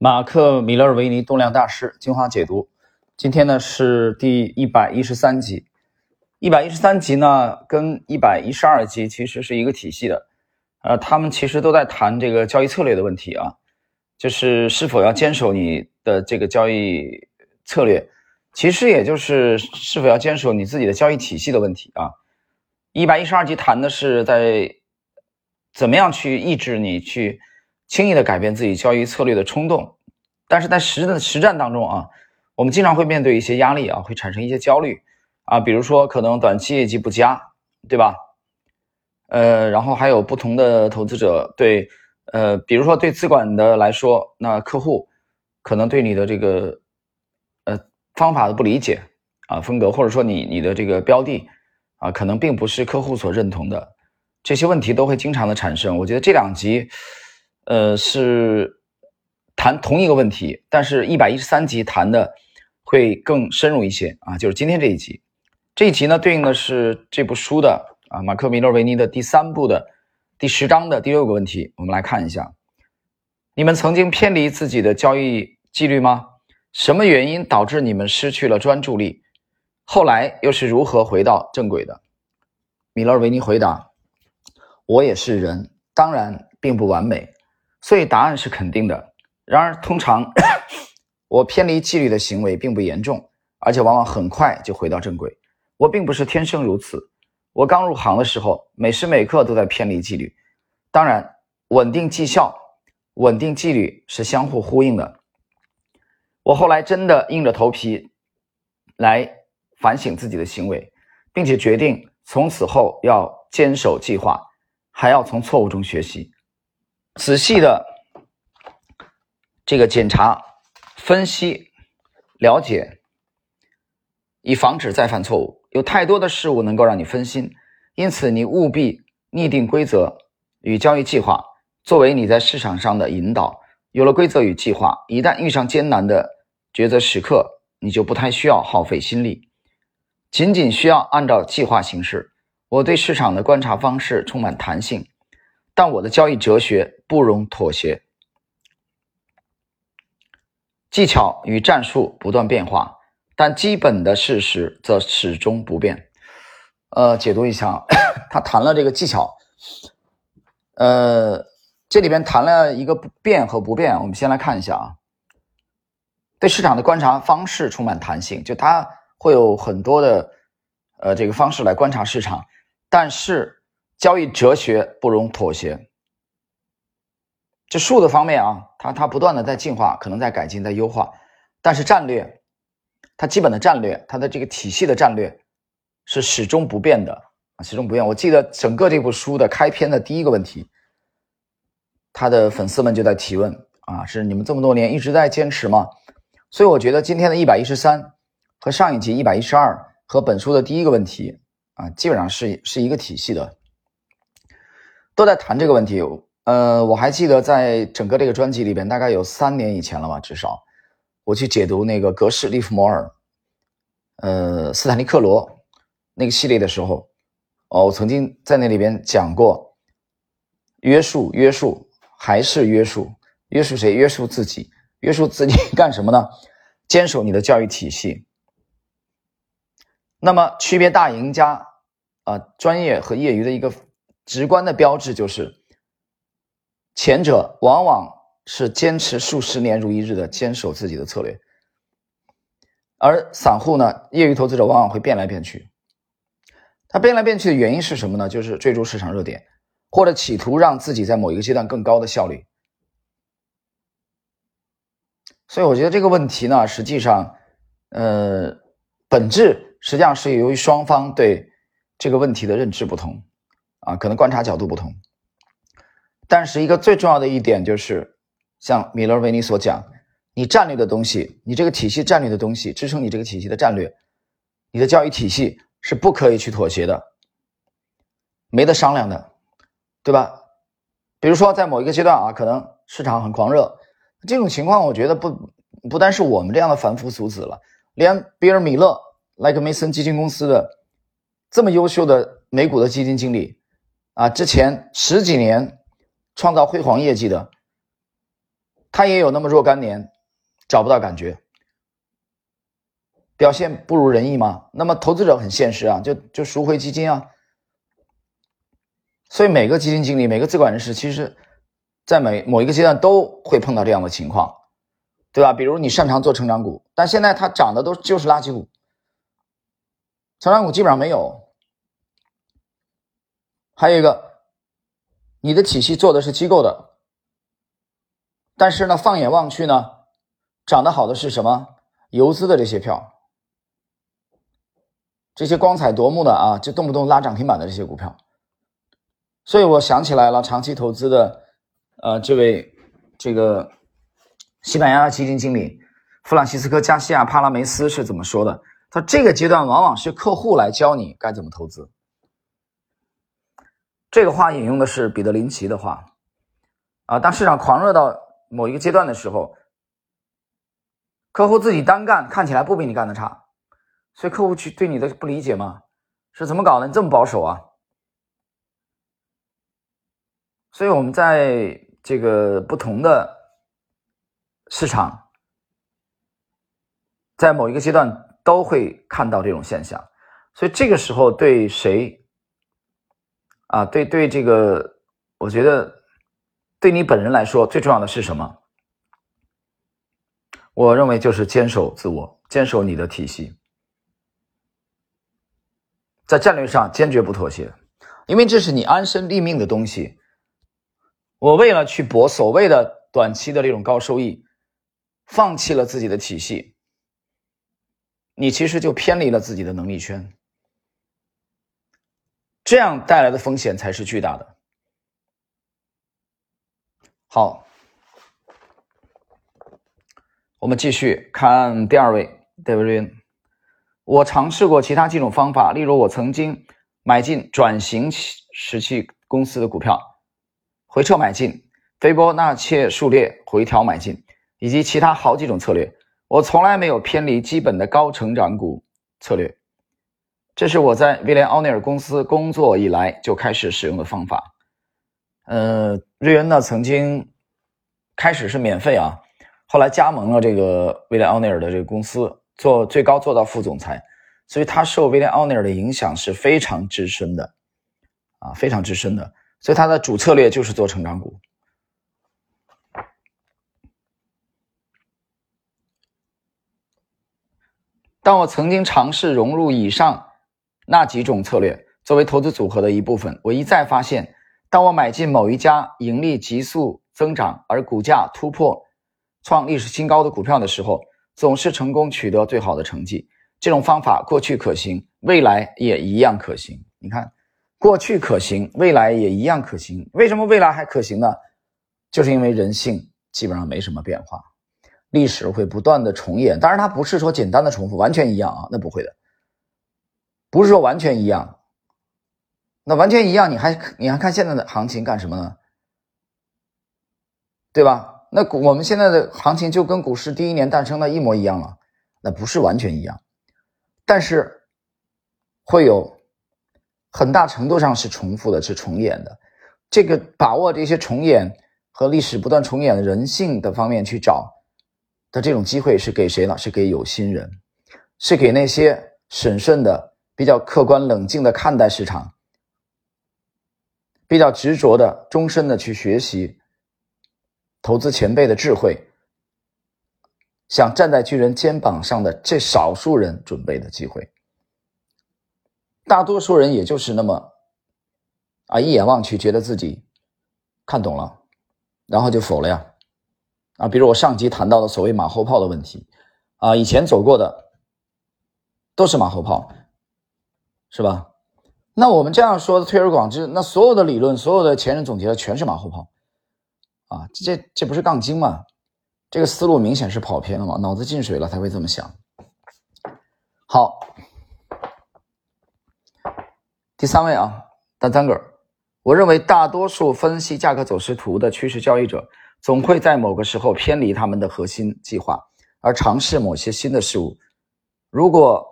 马克·米勒尔维尼动量大师精华解读，今天呢是第一百一十三集。一百一十三集呢跟一百一十二集其实是一个体系的，呃，他们其实都在谈这个交易策略的问题啊，就是是否要坚守你的这个交易策略，其实也就是是否要坚守你自己的交易体系的问题啊。一百一十二集谈的是在怎么样去抑制你去。轻易的改变自己交易策略的冲动，但是在实的实战当中啊，我们经常会面对一些压力啊，会产生一些焦虑啊，比如说可能短期业绩不佳，对吧？呃，然后还有不同的投资者对，呃，比如说对资管的来说，那客户可能对你的这个呃方法的不理解啊，风格或者说你你的这个标的啊，可能并不是客户所认同的，这些问题都会经常的产生。我觉得这两集。呃，是谈同一个问题，但是一百一十三集谈的会更深入一些啊，就是今天这一集，这一集呢对应的是这部书的啊，马克·米勒维尼的第三部的第十章的第六个问题，我们来看一下，你们曾经偏离自己的交易纪律吗？什么原因导致你们失去了专注力？后来又是如何回到正轨的？米勒维尼回答：我也是人，当然并不完美。所以答案是肯定的。然而，通常我偏离纪律的行为并不严重，而且往往很快就回到正轨。我并不是天生如此。我刚入行的时候，每时每刻都在偏离纪律。当然，稳定绩效、稳定纪律是相互呼应的。我后来真的硬着头皮来反省自己的行为，并且决定从此后要坚守计划，还要从错误中学习。仔细的这个检查、分析、了解，以防止再犯错误。有太多的事物能够让你分心，因此你务必拟定规则与交易计划，作为你在市场上的引导。有了规则与计划，一旦遇上艰难的抉择时刻，你就不太需要耗费心力，仅仅需要按照计划行事。我对市场的观察方式充满弹性。但我的交易哲学不容妥协，技巧与战术不断变化，但基本的事实则始终不变。呃，解读一下，他谈了这个技巧，呃，这里边谈了一个变和不变。我们先来看一下啊，对市场的观察方式充满弹性，就他会有很多的呃这个方式来观察市场，但是。交易哲学不容妥协。这术的方面啊，它它不断的在进化，可能在改进，在优化。但是战略，它基本的战略，它的这个体系的战略是始终不变的啊，始终不变。我记得整个这部书的开篇的第一个问题，他的粉丝们就在提问啊，是你们这么多年一直在坚持吗？所以我觉得今天的一百一十三和上一集一百一十二和本书的第一个问题啊，基本上是是一个体系的。都在谈这个问题，呃，我还记得在整个这个专辑里边，大概有三年以前了吧，至少我去解读那个格式利弗摩尔，呃，斯坦利克罗那个系列的时候，哦，我曾经在那里边讲过，约束，约束，还是约束，约束谁？约束自己，约束自己干什么呢？坚守你的教育体系。那么，区别大赢家啊，专业和业余的一个。直观的标志就是，前者往往是坚持数十年如一日的坚守自己的策略，而散户呢，业余投资者往往会变来变去。他变来变去的原因是什么呢？就是追逐市场热点，或者企图让自己在某一个阶段更高的效率。所以，我觉得这个问题呢，实际上，呃，本质实际上是由于双方对这个问题的认知不同。啊，可能观察角度不同，但是一个最重要的一点就是，像米勒维尼所讲，你战略的东西，你这个体系战略的东西，支撑你这个体系的战略，你的教育体系是不可以去妥协的，没得商量的，对吧？比如说在某一个阶段啊，可能市场很狂热，这种情况，我觉得不不单是我们这样的凡夫俗子了，连比尔·米勒、莱克梅森基金公司的这么优秀的美股的基金经理。啊，之前十几年创造辉煌业绩的，他也有那么若干年找不到感觉，表现不如人意吗？那么投资者很现实啊，就就赎回基金啊。所以每个基金经理、每个资管人士，其实，在每某一个阶段都会碰到这样的情况，对吧？比如你擅长做成长股，但现在它涨的都就是垃圾股，成长股基本上没有。还有一个，你的体系做的是机构的，但是呢，放眼望去呢，涨得好的是什么？游资的这些票，这些光彩夺目的啊，就动不动拉涨停板的这些股票。所以我想起来了，长期投资的，呃，这位这个西班牙基金经理弗朗西斯科·加西亚·帕拉梅斯是怎么说的？他这个阶段往往是客户来教你该怎么投资。这个话引用的是彼得林奇的话啊。当市场狂热到某一个阶段的时候，客户自己单干看起来不比你干的差，所以客户去对你的不理解吗？是怎么搞的？你这么保守啊？所以，我们在这个不同的市场，在某一个阶段都会看到这种现象。所以，这个时候对谁啊？对对，这个我觉得对你本人来说最重要的是什么？我认为就是坚守自我，坚守你的体系，在战略上坚决不妥协，因为这是你安身立命的东西。我为了去博所谓的短期的这种高收益，放弃了自己的体系，你其实就偏离了自己的能力圈，这样带来的风险才是巨大的。好，我们继续看第二位 David。我尝试过其他几种方法，例如我曾经买进转型时期公司的股票。回撤买进，斐波那契数列回调买进，以及其他好几种策略，我从来没有偏离基本的高成长股策略。这是我在威廉奥尼尔公司工作以来就开始使用的方法。呃，瑞恩呢曾经开始是免费啊，后来加盟了这个威廉奥尼尔的这个公司，做最高做到副总裁，所以他受威廉奥尼尔的影响是非常之深的，啊，非常之深的。所以他的主策略就是做成长股。当我曾经尝试融入以上那几种策略作为投资组合的一部分，我一再发现，当我买进某一家盈利急速增长而股价突破创历史新高的股票的时候，总是成功取得最好的成绩。这种方法过去可行，未来也一样可行。你看。过去可行，未来也一样可行。为什么未来还可行呢？就是因为人性基本上没什么变化，历史会不断的重演。当然，它不是说简单的重复，完全一样啊，那不会的。不是说完全一样，那完全一样，你还你还看现在的行情干什么呢？对吧？那我们现在的行情就跟股市第一年诞生的一模一样了，那不是完全一样，但是会有。很大程度上是重复的，是重演的。这个把握这些重演和历史不断重演的人性的方面去找的这种机会，是给谁呢？是给有心人，是给那些审慎的、比较客观冷静的看待市场、比较执着的、终身的去学习投资前辈的智慧，想站在巨人肩膀上的这少数人准备的机会。大多数人也就是那么啊，一眼望去觉得自己看懂了，然后就否了呀啊！比如我上集谈到的所谓马后炮的问题啊，以前走过的都是马后炮，是吧？那我们这样说的推而广之，那所有的理论，所有的前人总结的全是马后炮啊！这这不是杠精吗？这个思路明显是跑偏了嘛，脑子进水了才会这么想。好。第三位啊，单三个。我认为大多数分析价格走势图的趋势交易者，总会在某个时候偏离他们的核心计划，而尝试某些新的事物。如果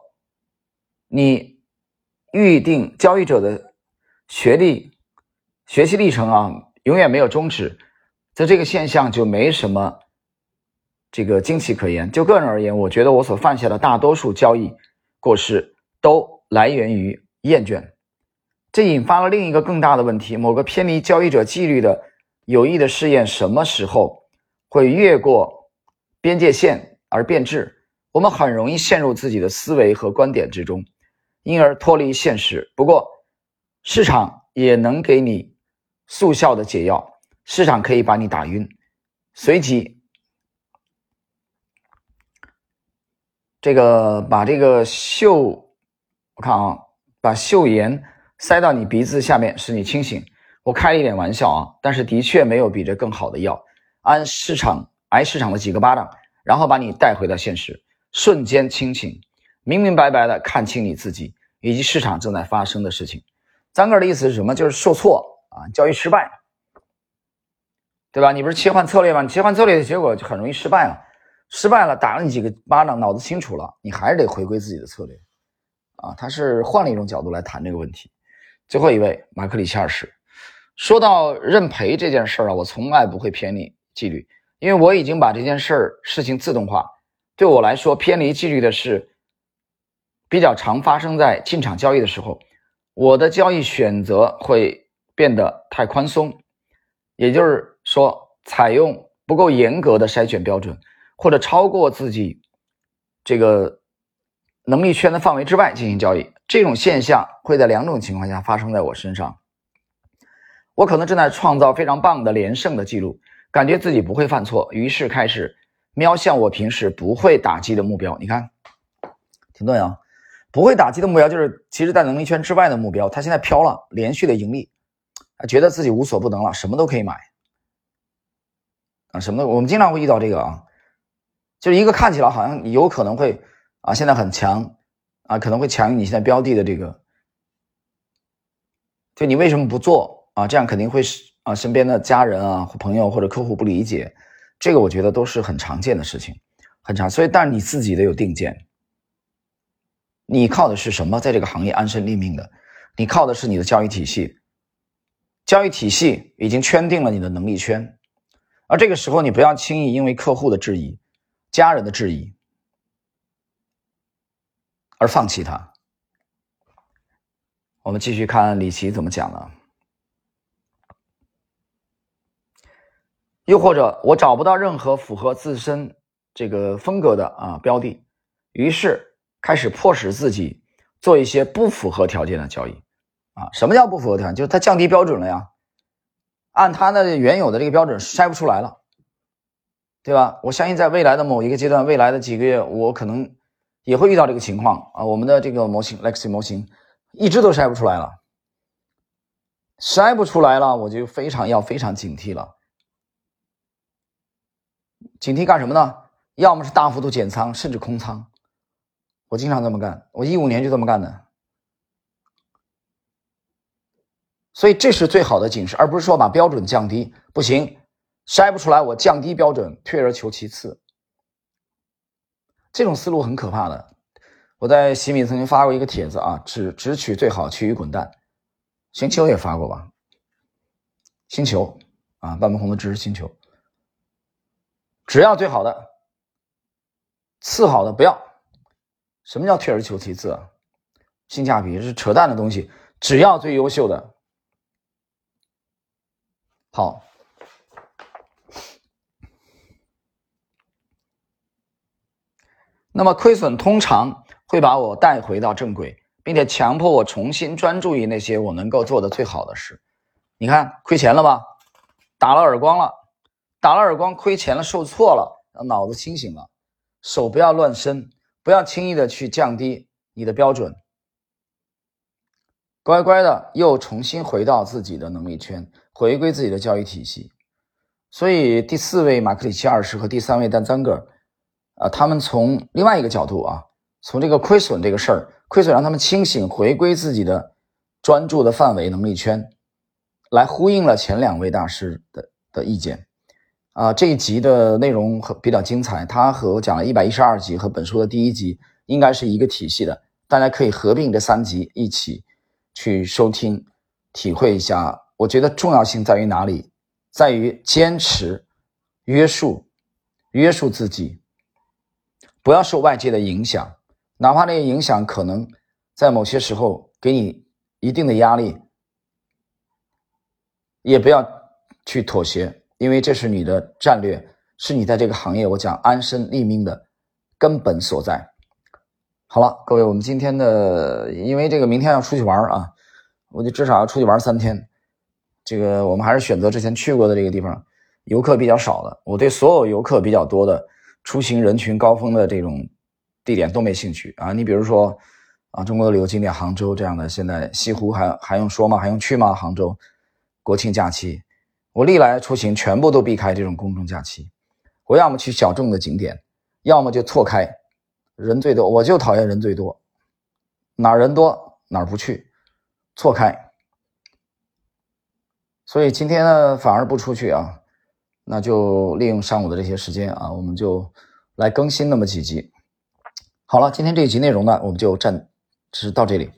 你预定交易者的学历、学习历程啊，永远没有终止，则这个现象就没什么这个惊奇可言。就个人而言，我觉得我所犯下的大多数交易过失都来源于厌倦，这引发了另一个更大的问题：某个偏离交易者纪律的有益的试验，什么时候会越过边界线而变质？我们很容易陷入自己的思维和观点之中，因而脱离现实。不过，市场也能给你速效的解药，市场可以把你打晕，随即这个把这个嗅，我看啊，把嗅盐塞到你鼻子下面，使你清醒。我开了一点玩笑啊，但是的确没有比这更好的药。按市场挨市场的几个巴掌，然后把你带回到现实。瞬间清醒，明明白白的看清你自己以及市场正在发生的事情。张哥的意思是什么？就是受挫啊，交易失败，对吧？你不是切换策略吗？你切换策略的结果就很容易失败了，失败了，打了你几个巴掌，脑子清楚了，你还是得回归自己的策略啊。他是换了一种角度来谈这个问题。最后一位马克里奇二世说到认赔这件事儿啊，我从来不会偏离纪律，因为我已经把这件事儿事情自动化。对我来说，偏离纪律的事比较常发生在进场交易的时候。我的交易选择会变得太宽松，也就是说，采用不够严格的筛选标准，或者超过自己这个能力圈的范围之外进行交易。这种现象会在两种情况下发生在我身上：我可能正在创造非常棒的连胜的记录，感觉自己不会犯错，于是开始。瞄向我平时不会打击的目标，你看，停顿啊！不会打击的目标就是，其实，在能力圈之外的目标。他现在飘了，连续的盈利，啊觉得自己无所不能了，什么都可以买啊！什么？我们经常会遇到这个啊，就是一个看起来好像有可能会啊，现在很强啊，可能会强于你现在标的的这个，就你为什么不做啊？这样肯定会是啊，身边的家人啊、朋友或者客户不理解。这个我觉得都是很常见的事情，很常。所以，但是你自己得有定见。你靠的是什么？在这个行业安身立命的，你靠的是你的交易体系。交易体系已经圈定了你的能力圈，而这个时候你不要轻易因为客户的质疑、家人的质疑而放弃它。我们继续看李琦怎么讲了。又或者我找不到任何符合自身这个风格的啊标的，于是开始迫使自己做一些不符合条件的交易，啊，什么叫不符合条件？就是它降低标准了呀，按它的原有的这个标准筛不出来了，对吧？我相信在未来的某一个阶段，未来的几个月，我可能也会遇到这个情况啊。我们的这个模型 Lexi 模型一直都筛不出来了，筛不出来了，我就非常要非常警惕了。警惕干什么呢？要么是大幅度减仓，甚至空仓。我经常这么干，我一五年就这么干的。所以这是最好的警示，而不是说把标准降低。不行，筛不出来，我降低标准，退而求其次。这种思路很可怕的。我在喜米曾经发过一个帖子啊，只只取最好，其余滚蛋。星球也发过吧？星球啊，半门红的知识星球。只要最好的，次好的不要。什么叫退而求其次？性价比是扯淡的东西。只要最优秀的，好。那么亏损通常会把我带回到正轨，并且强迫我重新专注于那些我能够做的最好的事。你看，亏钱了吧？打了耳光了。打了耳光，亏钱了，受挫了，脑子清醒了，手不要乱伸，不要轻易的去降低你的标准，乖乖的又重新回到自己的能力圈，回归自己的教育体系。所以第四位马克里奇二世和第三位丹赞格尔，啊，他们从另外一个角度啊，从这个亏损这个事儿，亏损让他们清醒，回归自己的专注的范围能力圈，来呼应了前两位大师的的意见。啊，这一集的内容和比较精彩，它和我讲了一百一十二集和本书的第一集应该是一个体系的，大家可以合并这三集一起去收听，体会一下。我觉得重要性在于哪里？在于坚持、约束、约束自己，不要受外界的影响，哪怕那些影响可能在某些时候给你一定的压力，也不要去妥协，因为这是你的战略，是你在这个行业我讲安身立命的根本所在。好了，各位，我们今天的因为这个明天要出去玩啊，我就至少要出去玩三天。这个我们还是选择之前去过的这个地方，游客比较少的。我对所有游客比较多的出行人群高峰的这种地点都没兴趣啊。你比如说啊，中国的旅游景点杭州这样的，现在西湖还还用说吗？还用去吗？杭州国庆假期，我历来出行全部都避开这种公众假期，我要么去小众的景点，要么就错开。人最多，我就讨厌人最多，哪人多哪儿不去，错开。所以今天呢，反而不出去啊，那就利用上午的这些时间啊，我们就来更新那么几集。好了，今天这一集内容呢，我们就暂时到这里。